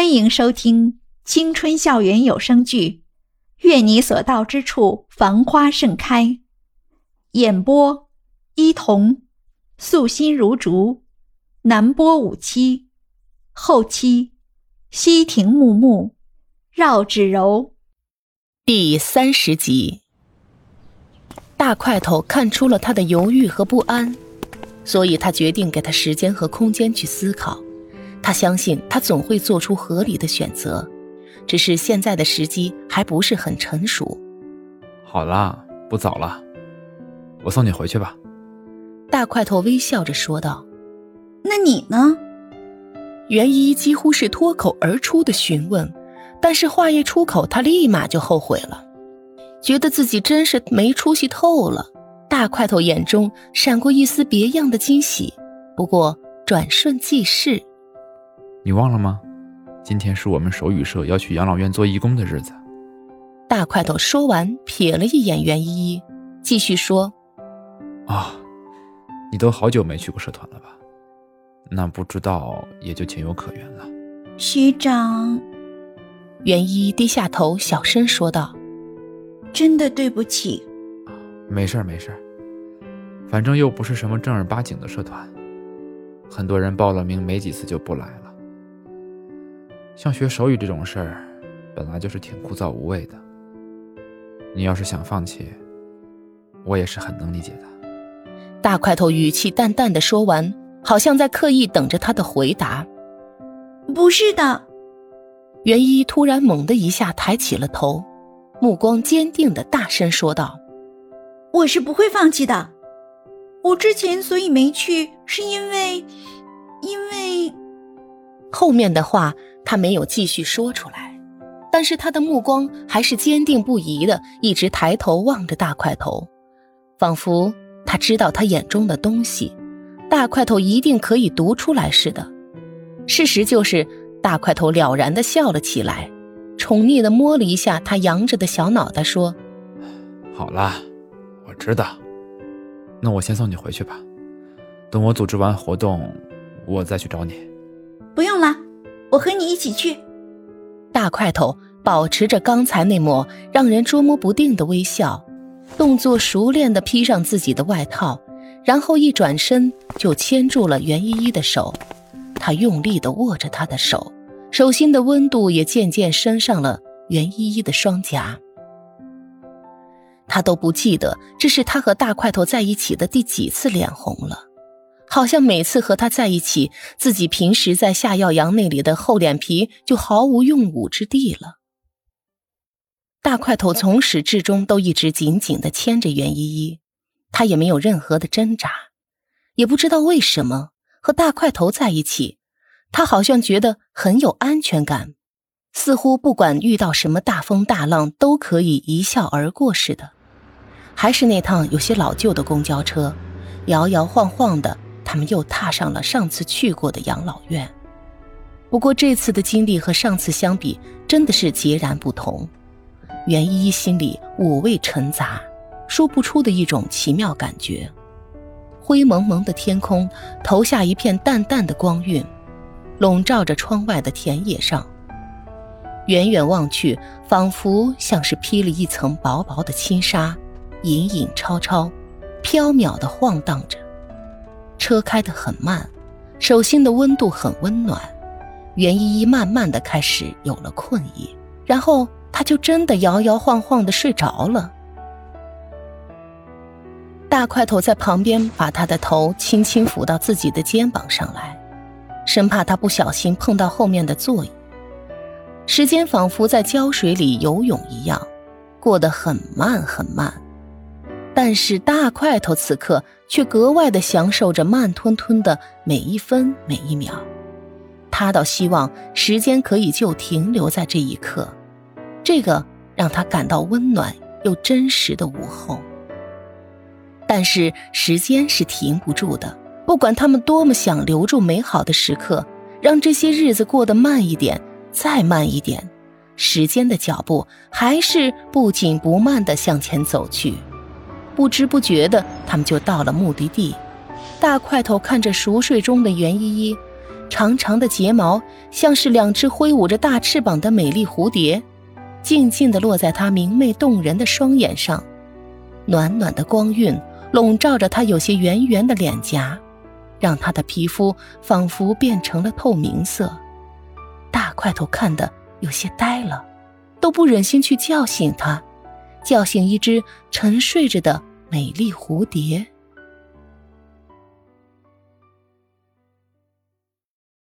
欢迎收听青春校园有声剧《愿你所到之处繁花盛开》，演播：伊童，素心如竹，南波五七，后期：西亭木木，绕指柔。第三十集，大块头看出了他的犹豫和不安，所以他决定给他时间和空间去思考。他相信他总会做出合理的选择，只是现在的时机还不是很成熟。好啦，不早了，我送你回去吧。大块头微笑着说道。那你呢？袁依依几乎是脱口而出的询问，但是话一出口，他立马就后悔了，觉得自己真是没出息透了。大块头眼中闪过一丝别样的惊喜，不过转瞬即逝。你忘了吗？今天是我们手语社要去养老院做义工的日子。大块头说完，瞥了一眼袁依依，继续说：“啊，你都好久没去过社团了吧？那不知道也就情有可原了。”学长，袁依依低下头，小声说道：“真的对不起。”没事儿，没事儿，反正又不是什么正儿八经的社团，很多人报了名没几次就不来了。像学手语这种事儿，本来就是挺枯燥无味的。你要是想放弃，我也是很能理解的。大块头语气淡淡的说完，好像在刻意等着他的回答。不是的，袁一突然猛的一下抬起了头，目光坚定的大声说道：“我是不会放弃的。我之前所以没去，是因为，因为……后面的话。”他没有继续说出来，但是他的目光还是坚定不移的，一直抬头望着大块头，仿佛他知道他眼中的东西，大块头一定可以读出来似的。事实就是，大块头了然的笑了起来，宠溺的摸了一下他扬着的小脑袋，说：“好了，我知道，那我先送你回去吧。等我组织完活动，我再去找你。”不用了。我和你一起去。大块头保持着刚才那抹让人捉摸不定的微笑，动作熟练地披上自己的外套，然后一转身就牵住了袁依依的手。他用力地握着她的手，手心的温度也渐渐升上了袁依依的双颊。他都不记得这是他和大块头在一起的第几次脸红了。好像每次和他在一起，自己平时在夏耀阳那里的厚脸皮就毫无用武之地了。大块头从始至终都一直紧紧的牵着袁依依，他也没有任何的挣扎，也不知道为什么和大块头在一起，他好像觉得很有安全感，似乎不管遇到什么大风大浪都可以一笑而过似的。还是那趟有些老旧的公交车，摇摇晃晃的。他们又踏上了上次去过的养老院，不过这次的经历和上次相比，真的是截然不同。袁依依心里五味陈杂，说不出的一种奇妙感觉。灰蒙蒙的天空投下一片淡淡的光晕，笼罩着窗外的田野上。远远望去，仿佛像是披了一层薄薄的轻纱，隐隐绰绰，飘渺的晃荡着。车开得很慢，手心的温度很温暖。袁依依慢慢的开始有了困意，然后她就真的摇摇晃晃的睡着了。大块头在旁边把他的头轻轻抚到自己的肩膀上来，生怕他不小心碰到后面的座椅。时间仿佛在胶水里游泳一样，过得很慢很慢。但是大块头此刻却格外的享受着慢吞吞的每一分每一秒，他倒希望时间可以就停留在这一刻，这个让他感到温暖又真实的午后。但是时间是停不住的，不管他们多么想留住美好的时刻，让这些日子过得慢一点，再慢一点，时间的脚步还是不紧不慢的向前走去。不知不觉的，他们就到了目的地。大块头看着熟睡中的袁依依，长长的睫毛像是两只挥舞着大翅膀的美丽蝴蝶，静静地落在她明媚动人的双眼上，暖暖的光晕笼罩着她有些圆圆的脸颊，让她的皮肤仿佛变成了透明色。大块头看得有些呆了，都不忍心去叫醒她，叫醒一只沉睡着的美丽蝴蝶。